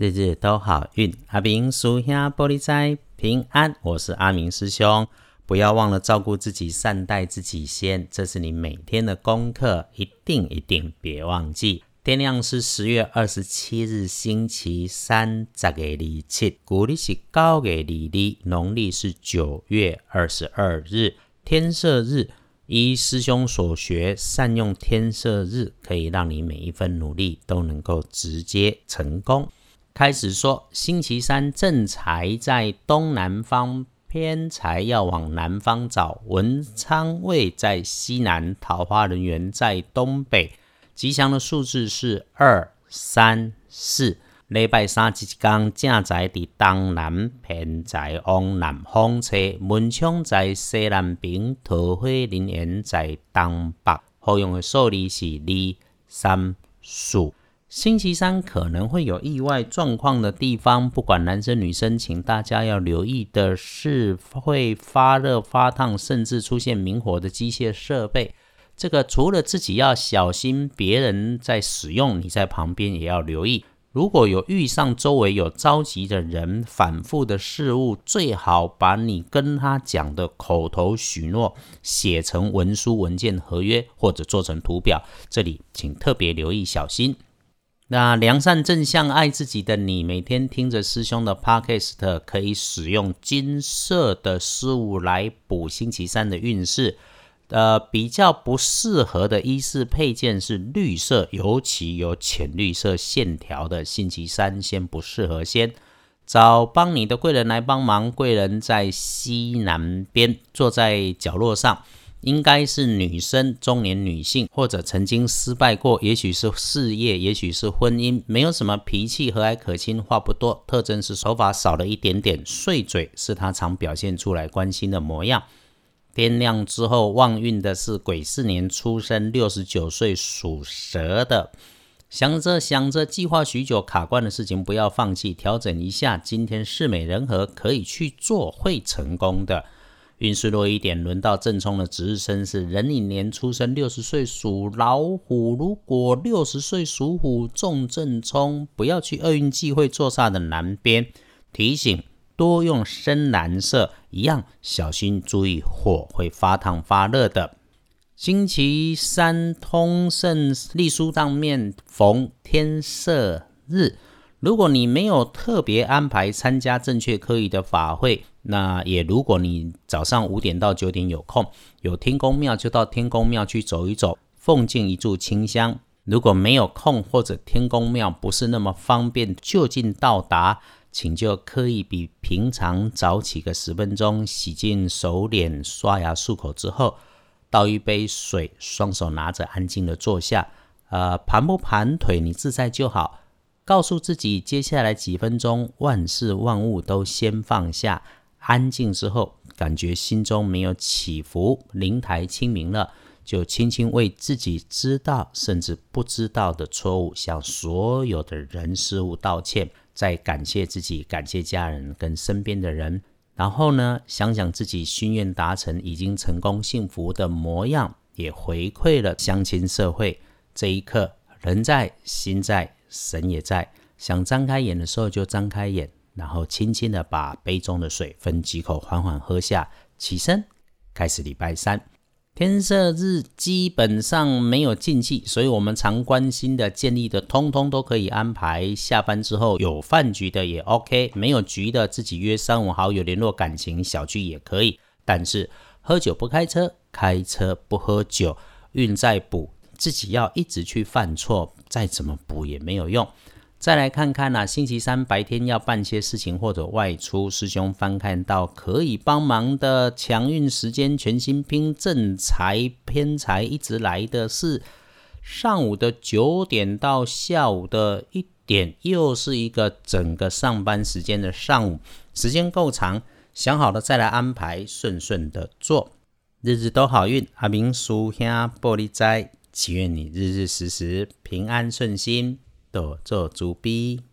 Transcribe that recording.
日日都好运。阿明属下玻璃斋平安，我是阿明师兄。不要忘了照顾自己，善待自己先，这是你每天的功课，一定一定别忘记。天亮是十月二十七日，星期三，十月二七，古历是九月二日，农历是九月二十二日，天赦日。依师兄所学，善用天赦日，可以让你每一份努力都能够直接成功。开始说，星期三正财在东南方，偏财要往南方找。文昌位在西南，桃花人员在东北。吉祥的数字是二、三、四。礼拜三即天正在伫东南，偏财往南方车，门窗在西南边，桃花人缘在东北。好用的数字是二、三、四。星期三可能会有意外状况的地方，不管男生女生，请大家要留意的是会发热、发烫，甚至出现明火的机械设备。这个除了自己要小心，别人在使用，你在旁边也要留意。如果有遇上周围有着急的人、反复的事物，最好把你跟他讲的口头许诺写成文书、文件、合约，或者做成图表。这里请特别留意，小心。那良善正向爱自己的你，每天听着师兄的 podcast，可以使用金色的事物来补星期三的运势。呃，比较不适合的衣饰配件是绿色，尤其有浅绿色线条的。星期三先不适合，先找帮你的贵人来帮忙。贵人在西南边，坐在角落上，应该是女生，中年女性，或者曾经失败过，也许是事业，也许是婚姻，没有什么脾气，和蔼可亲，话不多，特征是手法少了一点点，碎嘴是她常表现出来关心的模样。天亮之后，旺运的是癸巳年出生，六十九岁属蛇的。想着想着，计划许久卡关的事情，不要放弃，调整一下。今天事美人和，可以去做，会成功的。运势弱一点，轮到正冲的值日生是壬寅年出生，六十岁属老虎。如果六十岁属虎中正冲，不要去厄运忌会坐煞的南边。提醒。多用深蓝色，一样小心注意火会发烫发热的。星期三通胜历书当面逢天赦日，如果你没有特别安排参加正确科仪的法会，那也如果你早上五点到九点有空，有天公庙就到天公庙去走一走，奉敬一炷清香。如果没有空或者天公庙不是那么方便就近到达。请就可以比平常早起个十分钟，洗净手脸、刷牙、漱口之后，倒一杯水，双手拿着，安静的坐下。呃，盘不盘腿，你自在就好。告诉自己，接下来几分钟，万事万物都先放下，安静之后，感觉心中没有起伏，灵台清明了，就轻轻为自己知道甚至不知道的错误，向所有的人事物道歉。再感谢自己，感谢家人跟身边的人，然后呢，想想自己心愿达成，已经成功幸福的模样，也回馈了乡亲社会。这一刻，人在心在，神也在。想张开眼的时候就张开眼，然后轻轻的把杯中的水分几口，缓缓喝下，起身，开始礼拜三。天赦日基本上没有禁忌，所以我们常关心的、建立的，通通都可以安排。下班之后有饭局的也 OK，没有局的自己约三五好友联络感情，小聚也可以。但是喝酒不开车，开车不喝酒，运再补，自己要一直去犯错，再怎么补也没有用。再来看看呐，星期三白天要办些事情或者外出，师兄翻看到可以帮忙的强运时间，全新拼正财偏财一直来的是上午的九点到下午的一点，又是一个整个上班时间的上午，时间够长，想好了再来安排，顺顺的做，日日都好运。阿明叔兄玻璃斋，祈愿你日日时时平安顺心。多做主笔。